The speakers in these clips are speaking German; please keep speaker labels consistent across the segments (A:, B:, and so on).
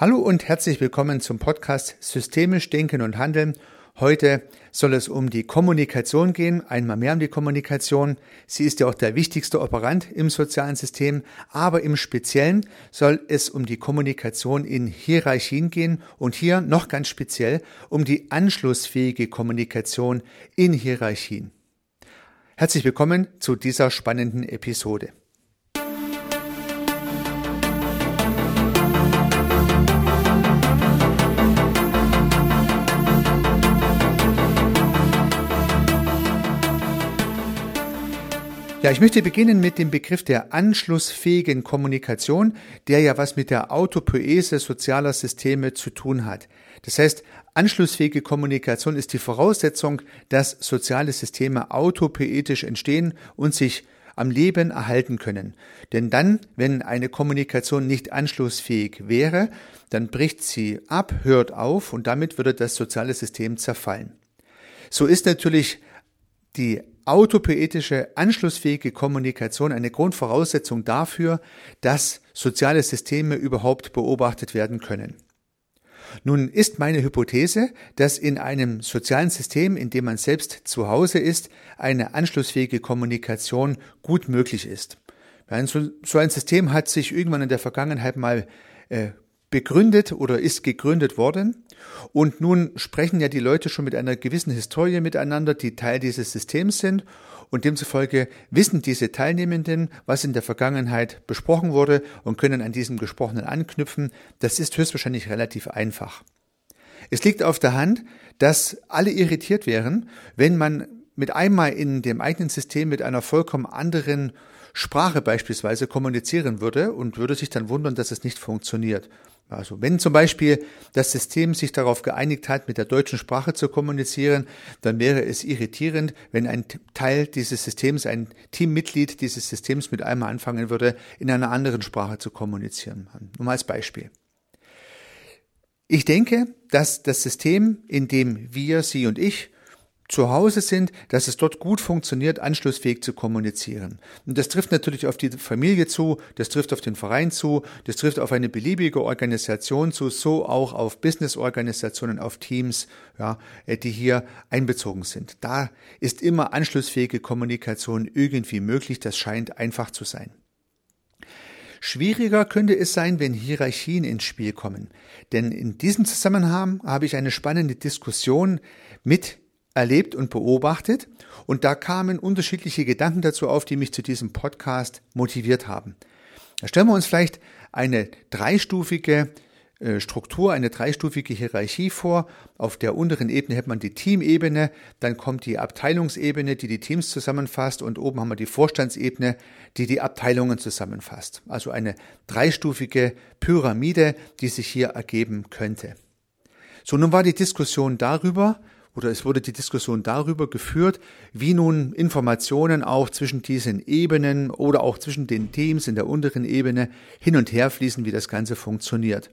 A: Hallo und herzlich willkommen zum Podcast Systemisch Denken und Handeln. Heute soll es um die Kommunikation gehen, einmal mehr um die Kommunikation. Sie ist ja auch der wichtigste Operant im sozialen System, aber im Speziellen soll es um die Kommunikation in Hierarchien gehen und hier noch ganz speziell um die anschlussfähige Kommunikation in Hierarchien. Herzlich willkommen zu dieser spannenden Episode. Ja, ich möchte beginnen mit dem Begriff der anschlussfähigen Kommunikation, der ja was mit der Autopoese sozialer Systeme zu tun hat. Das heißt, anschlussfähige Kommunikation ist die Voraussetzung, dass soziale Systeme autopoetisch entstehen und sich am Leben erhalten können. Denn dann, wenn eine Kommunikation nicht anschlussfähig wäre, dann bricht sie ab, hört auf und damit würde das soziale System zerfallen. So ist natürlich die autopoetische, anschlussfähige Kommunikation eine Grundvoraussetzung dafür, dass soziale Systeme überhaupt beobachtet werden können. Nun ist meine Hypothese, dass in einem sozialen System, in dem man selbst zu Hause ist, eine anschlussfähige Kommunikation gut möglich ist. So ein System hat sich irgendwann in der Vergangenheit mal äh, begründet oder ist gegründet worden. Und nun sprechen ja die Leute schon mit einer gewissen Historie miteinander, die Teil dieses Systems sind. Und demzufolge wissen diese Teilnehmenden, was in der Vergangenheit besprochen wurde und können an diesem Gesprochenen anknüpfen. Das ist höchstwahrscheinlich relativ einfach. Es liegt auf der Hand, dass alle irritiert wären, wenn man mit einmal in dem eigenen System mit einer vollkommen anderen Sprache beispielsweise kommunizieren würde und würde sich dann wundern, dass es nicht funktioniert. Also wenn zum Beispiel das System sich darauf geeinigt hat, mit der deutschen Sprache zu kommunizieren, dann wäre es irritierend, wenn ein Teil dieses Systems, ein Teammitglied dieses Systems mit einmal anfangen würde, in einer anderen Sprache zu kommunizieren. Nur mal als Beispiel. Ich denke, dass das System, in dem wir, Sie und ich zu Hause sind, dass es dort gut funktioniert, anschlussfähig zu kommunizieren. Und das trifft natürlich auf die Familie zu, das trifft auf den Verein zu, das trifft auf eine beliebige Organisation zu, so auch auf Businessorganisationen, auf Teams, ja, äh, die hier einbezogen sind. Da ist immer anschlussfähige Kommunikation irgendwie möglich, das scheint einfach zu sein. Schwieriger könnte es sein, wenn Hierarchien ins Spiel kommen. Denn in diesem Zusammenhang habe ich eine spannende Diskussion mit erlebt und beobachtet und da kamen unterschiedliche Gedanken dazu auf, die mich zu diesem Podcast motiviert haben. Da stellen wir uns vielleicht eine dreistufige äh, Struktur, eine dreistufige Hierarchie vor. Auf der unteren Ebene hat man die Teamebene, dann kommt die Abteilungsebene, die die Teams zusammenfasst und oben haben wir die Vorstandsebene, die die Abteilungen zusammenfasst. Also eine dreistufige Pyramide, die sich hier ergeben könnte. So, nun war die Diskussion darüber, oder es wurde die Diskussion darüber geführt, wie nun Informationen auch zwischen diesen Ebenen oder auch zwischen den Teams in der unteren Ebene hin und her fließen, wie das Ganze funktioniert.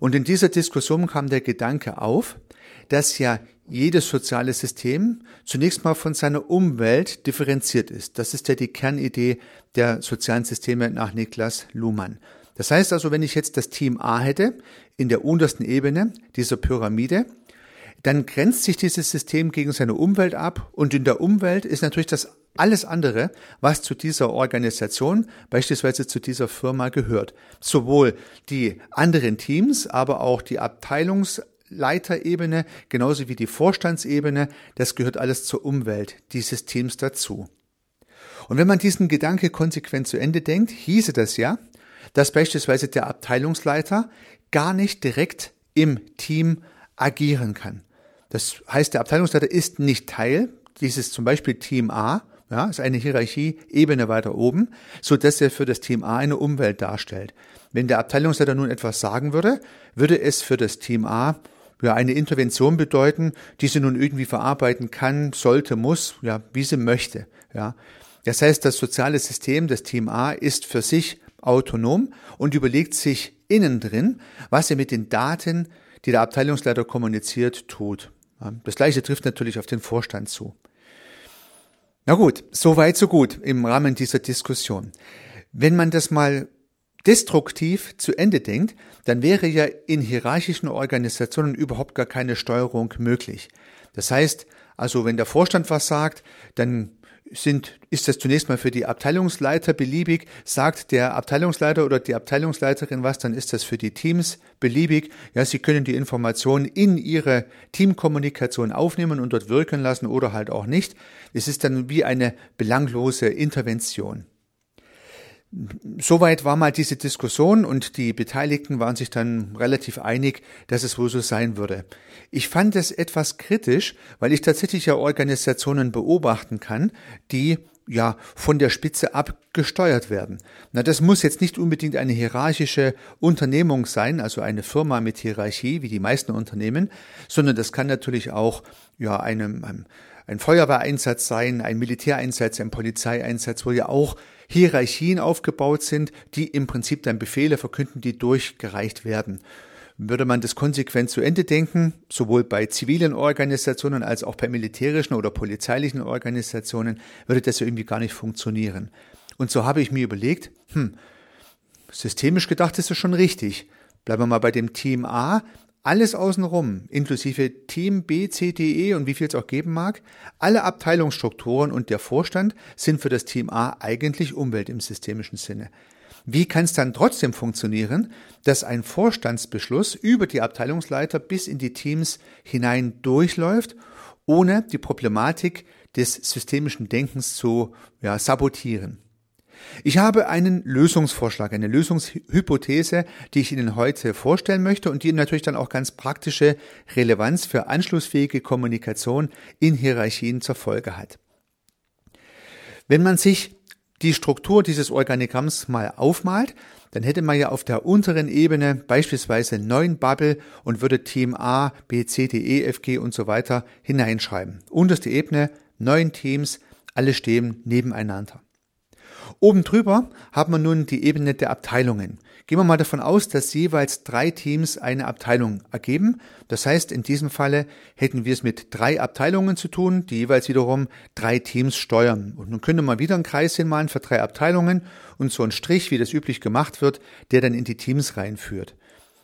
A: Und in dieser Diskussion kam der Gedanke auf, dass ja jedes soziale System zunächst mal von seiner Umwelt differenziert ist. Das ist ja die Kernidee der sozialen Systeme nach Niklas Luhmann. Das heißt also, wenn ich jetzt das Team A hätte, in der untersten Ebene dieser Pyramide, dann grenzt sich dieses System gegen seine Umwelt ab und in der Umwelt ist natürlich das alles andere, was zu dieser Organisation, beispielsweise zu dieser Firma gehört. Sowohl die anderen Teams, aber auch die Abteilungsleiterebene, genauso wie die Vorstandsebene, das gehört alles zur Umwelt dieses Teams dazu. Und wenn man diesen Gedanke konsequent zu Ende denkt, hieße das ja, dass beispielsweise der Abteilungsleiter gar nicht direkt im Team agieren kann. Das heißt, der Abteilungsleiter ist nicht Teil dieses zum Beispiel Team A, ja, ist eine Hierarchie Ebene weiter oben, so dass er für das Team A eine Umwelt darstellt. Wenn der Abteilungsleiter nun etwas sagen würde, würde es für das Team A ja eine Intervention bedeuten, die sie nun irgendwie verarbeiten kann, sollte, muss, ja, wie sie möchte, ja. Das heißt, das soziale System des Team A ist für sich autonom und überlegt sich innen drin, was er mit den Daten, die der Abteilungsleiter kommuniziert, tut. Das gleiche trifft natürlich auf den Vorstand zu. Na gut, so weit, so gut im Rahmen dieser Diskussion. Wenn man das mal destruktiv zu Ende denkt, dann wäre ja in hierarchischen Organisationen überhaupt gar keine Steuerung möglich. Das heißt, also wenn der Vorstand was sagt, dann sind, ist das zunächst mal für die Abteilungsleiter beliebig. Sagt der Abteilungsleiter oder die Abteilungsleiterin was, dann ist das für die Teams beliebig. Ja, sie können die Informationen in ihre Teamkommunikation aufnehmen und dort wirken lassen oder halt auch nicht. Es ist dann wie eine belanglose Intervention. Soweit war mal diese Diskussion und die Beteiligten waren sich dann relativ einig, dass es wohl so sein würde. Ich fand es etwas kritisch, weil ich tatsächlich ja Organisationen beobachten kann, die ja von der Spitze abgesteuert werden. Na, das muss jetzt nicht unbedingt eine hierarchische Unternehmung sein, also eine Firma mit Hierarchie, wie die meisten Unternehmen, sondern das kann natürlich auch ja einem, ein Feuerwehreinsatz sein, ein Militäreinsatz, ein Polizeieinsatz, wo ja auch Hierarchien aufgebaut sind, die im Prinzip dann Befehle verkünden, die durchgereicht werden. Würde man das konsequent zu Ende denken, sowohl bei zivilen Organisationen als auch bei militärischen oder polizeilichen Organisationen, würde das ja irgendwie gar nicht funktionieren. Und so habe ich mir überlegt, hm, systemisch gedacht ist es schon richtig. Bleiben wir mal bei dem Team A, alles außenrum, inklusive Team B, C, D, E und wie viel es auch geben mag, alle Abteilungsstrukturen und der Vorstand sind für das Team A eigentlich Umwelt im systemischen Sinne. Wie kann es dann trotzdem funktionieren, dass ein Vorstandsbeschluss über die Abteilungsleiter bis in die Teams hinein durchläuft, ohne die Problematik des systemischen Denkens zu ja, sabotieren? Ich habe einen Lösungsvorschlag, eine Lösungshypothese, die ich Ihnen heute vorstellen möchte und die natürlich dann auch ganz praktische Relevanz für anschlussfähige Kommunikation in Hierarchien zur Folge hat. Wenn man sich die Struktur dieses Organigramms mal aufmalt, dann hätte man ja auf der unteren Ebene beispielsweise neun Bubble und würde Team A, B, C, D, E, F, G und so weiter hineinschreiben. Unterste Ebene, neun Teams, alle stehen nebeneinander. Oben drüber haben wir nun die Ebene der Abteilungen. Gehen wir mal davon aus, dass jeweils drei Teams eine Abteilung ergeben. Das heißt, in diesem Falle hätten wir es mit drei Abteilungen zu tun, die jeweils wiederum drei Teams steuern. Und nun könnte man wieder einen Kreis hinmalen für drei Abteilungen und so einen Strich, wie das üblich gemacht wird, der dann in die Teams reinführt.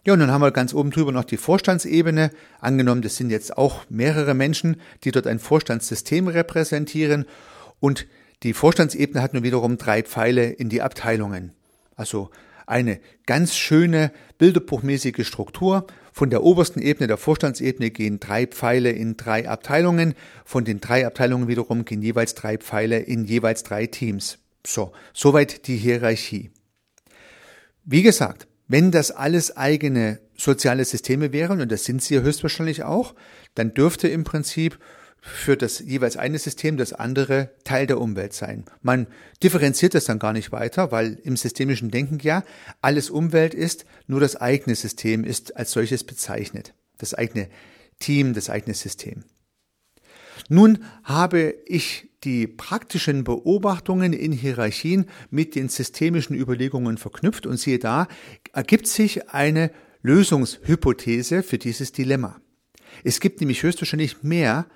A: Ja, und dann haben wir ganz oben drüber noch die Vorstandsebene. Angenommen, das sind jetzt auch mehrere Menschen, die dort ein Vorstandssystem repräsentieren. Und die Vorstandsebene hat nun wiederum drei Pfeile in die Abteilungen. Also eine ganz schöne bilderbuchmäßige Struktur. Von der obersten Ebene der Vorstandsebene gehen drei Pfeile in drei Abteilungen. Von den drei Abteilungen wiederum gehen jeweils drei Pfeile in jeweils drei Teams. So, soweit die Hierarchie. Wie gesagt, wenn das alles eigene soziale Systeme wären, und das sind sie höchstwahrscheinlich auch, dann dürfte im Prinzip für das jeweils eine System das andere Teil der Umwelt sein. Man differenziert das dann gar nicht weiter, weil im systemischen Denken ja alles Umwelt ist, nur das eigene System ist als solches bezeichnet. Das eigene Team, das eigene System. Nun habe ich die praktischen Beobachtungen in Hierarchien mit den systemischen Überlegungen verknüpft und siehe da, ergibt sich eine Lösungshypothese für dieses Dilemma. Es gibt nämlich höchstwahrscheinlich mehr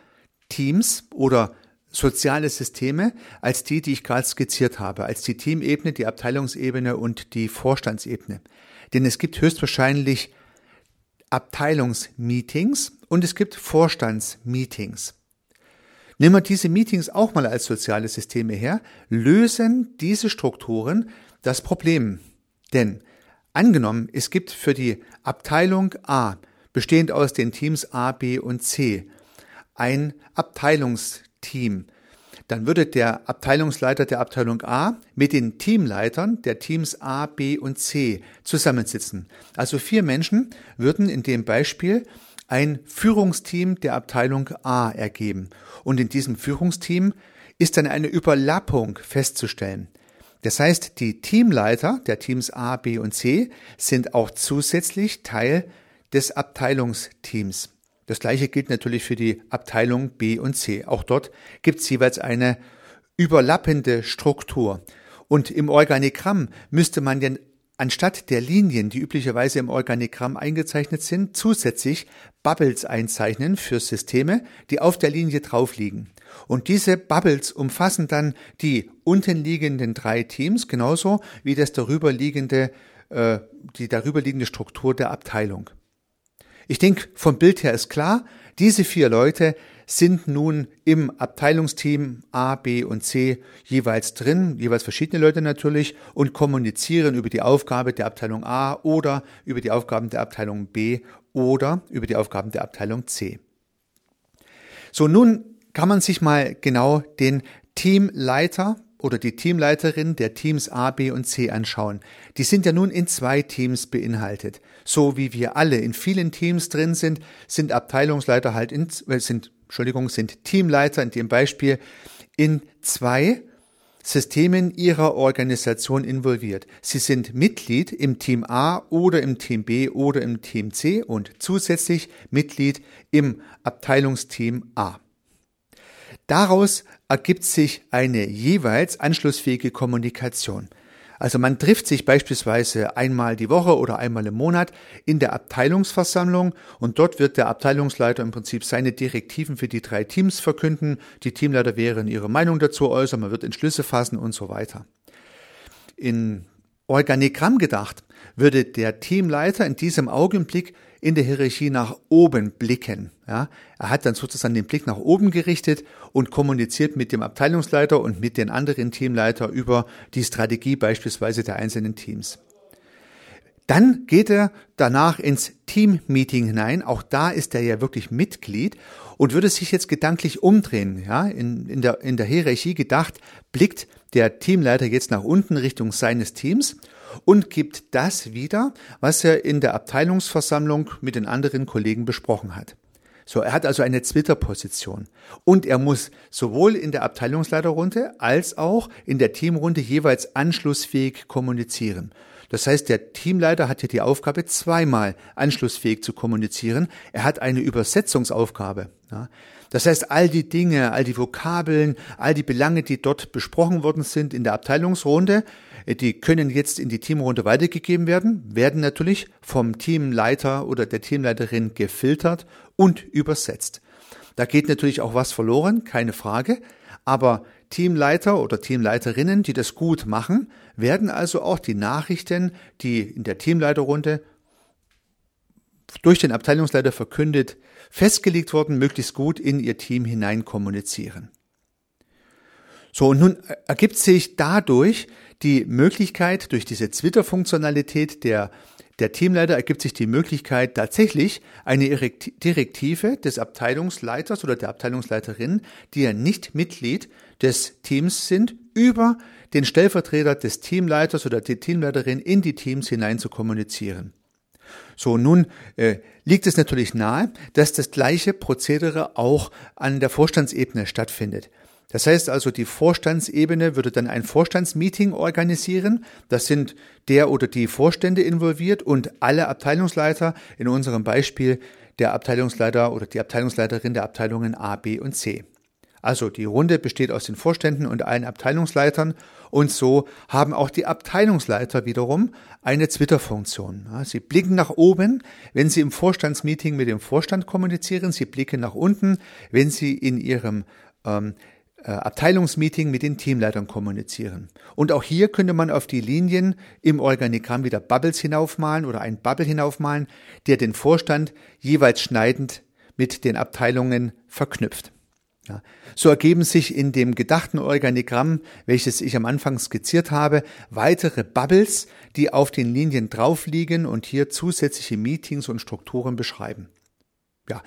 A: Teams oder soziale Systeme als die, die ich gerade skizziert habe, als die Teamebene, die Abteilungsebene und die Vorstandsebene. Denn es gibt höchstwahrscheinlich Abteilungsmeetings und es gibt Vorstandsmeetings. Nehmen wir diese Meetings auch mal als soziale Systeme her, lösen diese Strukturen das Problem. Denn angenommen, es gibt für die Abteilung A, bestehend aus den Teams A, B und C, ein Abteilungsteam. Dann würde der Abteilungsleiter der Abteilung A mit den Teamleitern der Teams A, B und C zusammensitzen. Also vier Menschen würden in dem Beispiel ein Führungsteam der Abteilung A ergeben. Und in diesem Führungsteam ist dann eine Überlappung festzustellen. Das heißt, die Teamleiter der Teams A, B und C sind auch zusätzlich Teil des Abteilungsteams. Das gleiche gilt natürlich für die Abteilung B und C. Auch dort gibt es jeweils eine überlappende Struktur. Und im Organigramm müsste man denn anstatt der Linien, die üblicherweise im Organigramm eingezeichnet sind, zusätzlich Bubbles einzeichnen für Systeme, die auf der Linie drauf liegen. Und diese Bubbles umfassen dann die unten liegenden drei Teams genauso wie das darüber liegende äh, die darüber liegende Struktur der Abteilung. Ich denke, vom Bild her ist klar, diese vier Leute sind nun im Abteilungsteam A, B und C jeweils drin, jeweils verschiedene Leute natürlich, und kommunizieren über die Aufgabe der Abteilung A oder über die Aufgaben der Abteilung B oder über die Aufgaben der Abteilung C. So, nun kann man sich mal genau den Teamleiter oder die Teamleiterin der Teams A, B und C anschauen. Die sind ja nun in zwei Teams beinhaltet. So wie wir alle in vielen Teams drin sind, sind Abteilungsleiter halt in, äh, sind, Entschuldigung, sind Teamleiter in dem Beispiel in zwei Systemen ihrer Organisation involviert. Sie sind Mitglied im Team A oder im Team B oder im Team C und zusätzlich Mitglied im Abteilungsteam A. Daraus ergibt sich eine jeweils anschlussfähige Kommunikation. Also man trifft sich beispielsweise einmal die Woche oder einmal im Monat in der Abteilungsversammlung und dort wird der Abteilungsleiter im Prinzip seine Direktiven für die drei Teams verkünden. Die Teamleiter werden ihre Meinung dazu äußern, man wird Entschlüsse fassen und so weiter. In Organigramm gedacht würde der Teamleiter in diesem Augenblick in der Hierarchie nach oben blicken. Ja, er hat dann sozusagen den Blick nach oben gerichtet und kommuniziert mit dem Abteilungsleiter und mit den anderen Teamleiter über die Strategie beispielsweise der einzelnen Teams. Dann geht er danach ins Team-Meeting hinein. Auch da ist er ja wirklich Mitglied und würde sich jetzt gedanklich umdrehen. Ja, in, in, der, in der Hierarchie gedacht, blickt der Teamleiter jetzt nach unten Richtung seines Teams und gibt das wieder, was er in der Abteilungsversammlung mit den anderen Kollegen besprochen hat. So, er hat also eine Twitter-Position. Und er muss sowohl in der Abteilungsleiterrunde als auch in der Teamrunde jeweils anschlussfähig kommunizieren. Das heißt, der Teamleiter hat hier die Aufgabe, zweimal anschlussfähig zu kommunizieren. Er hat eine Übersetzungsaufgabe. Ja. Das heißt, all die Dinge, all die Vokabeln, all die Belange, die dort besprochen worden sind in der Abteilungsrunde, die können jetzt in die Teamrunde weitergegeben werden, werden natürlich vom Teamleiter oder der Teamleiterin gefiltert und übersetzt. Da geht natürlich auch was verloren, keine Frage, aber Teamleiter oder Teamleiterinnen, die das gut machen, werden also auch die Nachrichten, die in der Teamleiterrunde durch den Abteilungsleiter verkündet, festgelegt wurden, möglichst gut in ihr Team hinein kommunizieren. So, und nun ergibt sich dadurch die Möglichkeit, durch diese Twitter-Funktionalität der, der Teamleiter ergibt sich die Möglichkeit, tatsächlich eine Direktive des Abteilungsleiters oder der Abteilungsleiterin, die ja nicht Mitglied des Teams sind, über den Stellvertreter des Teamleiters oder die Teamleiterin in die Teams hinein zu kommunizieren. So, nun äh, liegt es natürlich nahe, dass das gleiche Prozedere auch an der Vorstandsebene stattfindet. Das heißt also, die Vorstandsebene würde dann ein Vorstandsmeeting organisieren. Das sind der oder die Vorstände involviert und alle Abteilungsleiter, in unserem Beispiel der Abteilungsleiter oder die Abteilungsleiterin der Abteilungen A, B und C. Also die Runde besteht aus den Vorständen und allen Abteilungsleitern und so haben auch die Abteilungsleiter wiederum eine Twitter-Funktion. Sie blicken nach oben, wenn sie im Vorstandsmeeting mit dem Vorstand kommunizieren, sie blicken nach unten, wenn sie in ihrem ähm, äh, Abteilungsmeeting mit den Teamleitern kommunizieren. Und auch hier könnte man auf die Linien im Organigramm wieder Bubbles hinaufmalen oder ein Bubble hinaufmalen, der den Vorstand jeweils schneidend mit den Abteilungen verknüpft. Ja. So ergeben sich in dem gedachten Organigramm, welches ich am Anfang skizziert habe, weitere Bubbles, die auf den Linien drauf liegen und hier zusätzliche Meetings und Strukturen beschreiben. Ja,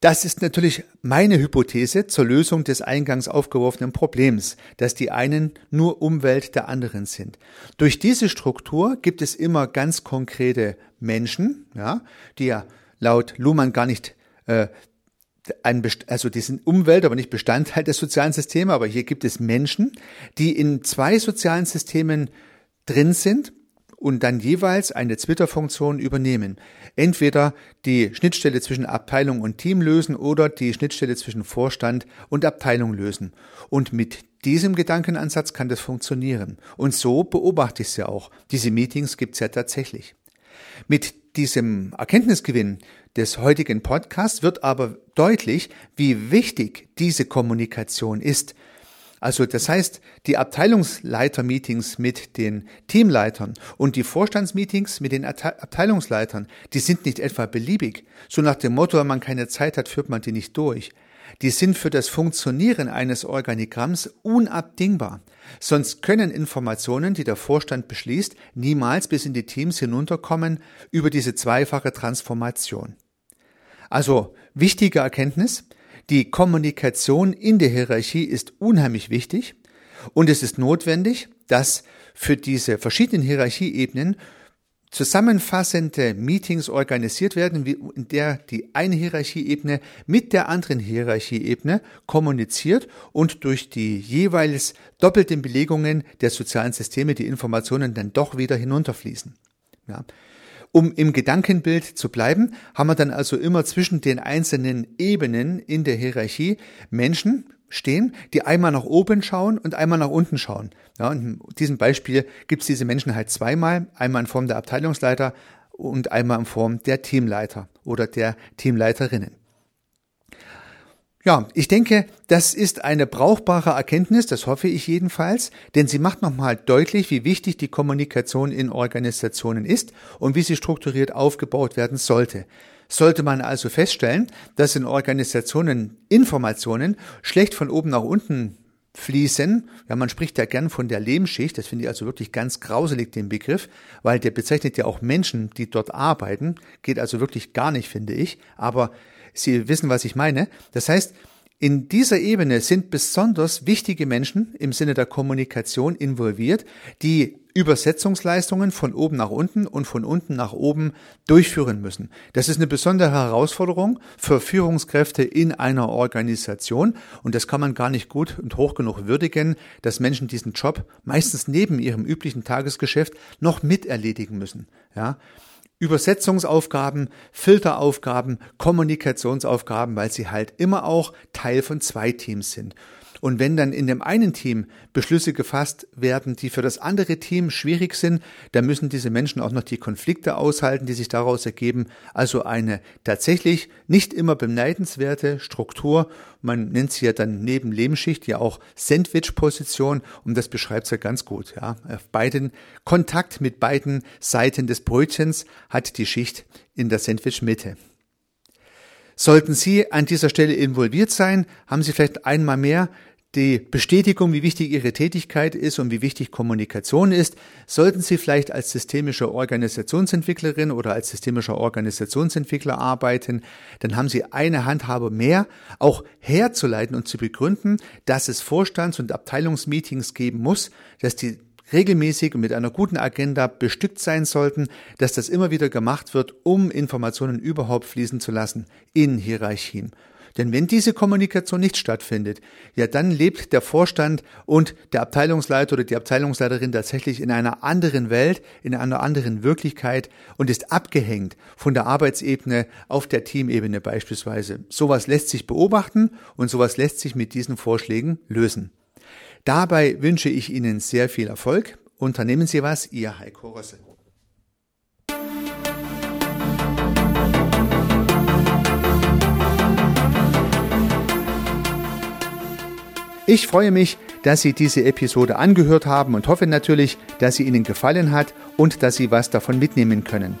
A: das ist natürlich meine Hypothese zur Lösung des eingangs aufgeworfenen Problems, dass die einen nur Umwelt der anderen sind. Durch diese Struktur gibt es immer ganz konkrete Menschen, ja, die ja laut Luhmann gar nicht äh, ein, also die sind Umwelt, aber nicht Bestandteil des sozialen Systems, aber hier gibt es Menschen, die in zwei sozialen Systemen drin sind und dann jeweils eine Twitter-Funktion übernehmen. Entweder die Schnittstelle zwischen Abteilung und Team lösen oder die Schnittstelle zwischen Vorstand und Abteilung lösen. Und mit diesem Gedankenansatz kann das funktionieren. Und so beobachte ich es ja auch. Diese Meetings gibt es ja tatsächlich. Mit diesem Erkenntnisgewinn des heutigen Podcasts wird aber deutlich, wie wichtig diese Kommunikation ist. Also das heißt, die Abteilungsleiter-Meetings mit den Teamleitern und die Vorstandsmeetings mit den Abteilungsleitern, die sind nicht etwa beliebig. So nach dem Motto, wenn man keine Zeit hat, führt man die nicht durch. Die sind für das Funktionieren eines Organigramms unabdingbar. Sonst können Informationen, die der Vorstand beschließt, niemals bis in die Teams hinunterkommen über diese zweifache Transformation. Also wichtige Erkenntnis, die Kommunikation in der Hierarchie ist unheimlich wichtig und es ist notwendig, dass für diese verschiedenen Hierarchieebenen zusammenfassende Meetings organisiert werden, in der die eine Hierarchieebene mit der anderen Hierarchieebene kommuniziert und durch die jeweils doppelten Belegungen der sozialen Systeme die Informationen dann doch wieder hinunterfließen. Ja. Um im Gedankenbild zu bleiben, haben wir dann also immer zwischen den einzelnen Ebenen in der Hierarchie Menschen stehen, die einmal nach oben schauen und einmal nach unten schauen. Ja, in diesem Beispiel gibt es diese Menschen halt zweimal, einmal in Form der Abteilungsleiter und einmal in Form der Teamleiter oder der Teamleiterinnen. Ja, ich denke, das ist eine brauchbare Erkenntnis, das hoffe ich jedenfalls, denn sie macht nochmal deutlich, wie wichtig die Kommunikation in Organisationen ist und wie sie strukturiert aufgebaut werden sollte. Sollte man also feststellen, dass in Organisationen Informationen schlecht von oben nach unten fließen. Ja, man spricht ja gern von der Lehmschicht. Das finde ich also wirklich ganz grauselig, den Begriff, weil der bezeichnet ja auch Menschen, die dort arbeiten. Geht also wirklich gar nicht, finde ich. Aber Sie wissen, was ich meine. Das heißt, in dieser Ebene sind besonders wichtige Menschen im Sinne der Kommunikation involviert, die Übersetzungsleistungen von oben nach unten und von unten nach oben durchführen müssen. Das ist eine besondere Herausforderung für Führungskräfte in einer Organisation und das kann man gar nicht gut und hoch genug würdigen, dass Menschen diesen Job meistens neben ihrem üblichen Tagesgeschäft noch miterledigen müssen. Ja, Übersetzungsaufgaben, Filteraufgaben, Kommunikationsaufgaben, weil sie halt immer auch Teil von zwei Teams sind. Und wenn dann in dem einen Team Beschlüsse gefasst werden, die für das andere Team schwierig sind, dann müssen diese Menschen auch noch die Konflikte aushalten, die sich daraus ergeben. Also eine tatsächlich nicht immer beneidenswerte Struktur. Man nennt sie ja dann neben Lehmschicht ja auch Sandwich-Position und das beschreibt es ja ganz gut. Ja. Auf beiden Kontakt mit beiden Seiten des Brötchens hat die Schicht in der Sandwich-Mitte. Sollten Sie an dieser Stelle involviert sein, haben Sie vielleicht einmal mehr die Bestätigung, wie wichtig Ihre Tätigkeit ist und wie wichtig Kommunikation ist. Sollten Sie vielleicht als systemische Organisationsentwicklerin oder als systemischer Organisationsentwickler arbeiten, dann haben Sie eine Handhabe mehr, auch herzuleiten und zu begründen, dass es Vorstands- und Abteilungsmeetings geben muss, dass die regelmäßig und mit einer guten Agenda bestückt sein sollten, dass das immer wieder gemacht wird, um Informationen überhaupt fließen zu lassen in Hierarchien. Denn wenn diese Kommunikation nicht stattfindet, ja, dann lebt der Vorstand und der Abteilungsleiter oder die Abteilungsleiterin tatsächlich in einer anderen Welt, in einer anderen Wirklichkeit und ist abgehängt von der Arbeitsebene auf der Teamebene beispielsweise. Sowas lässt sich beobachten und sowas lässt sich mit diesen Vorschlägen lösen. Dabei wünsche ich Ihnen sehr viel Erfolg. Unternehmen Sie was, Ihr Heiko Rössel. Ich freue mich, dass Sie diese Episode angehört haben und hoffe natürlich, dass sie Ihnen gefallen hat und dass Sie was davon mitnehmen können.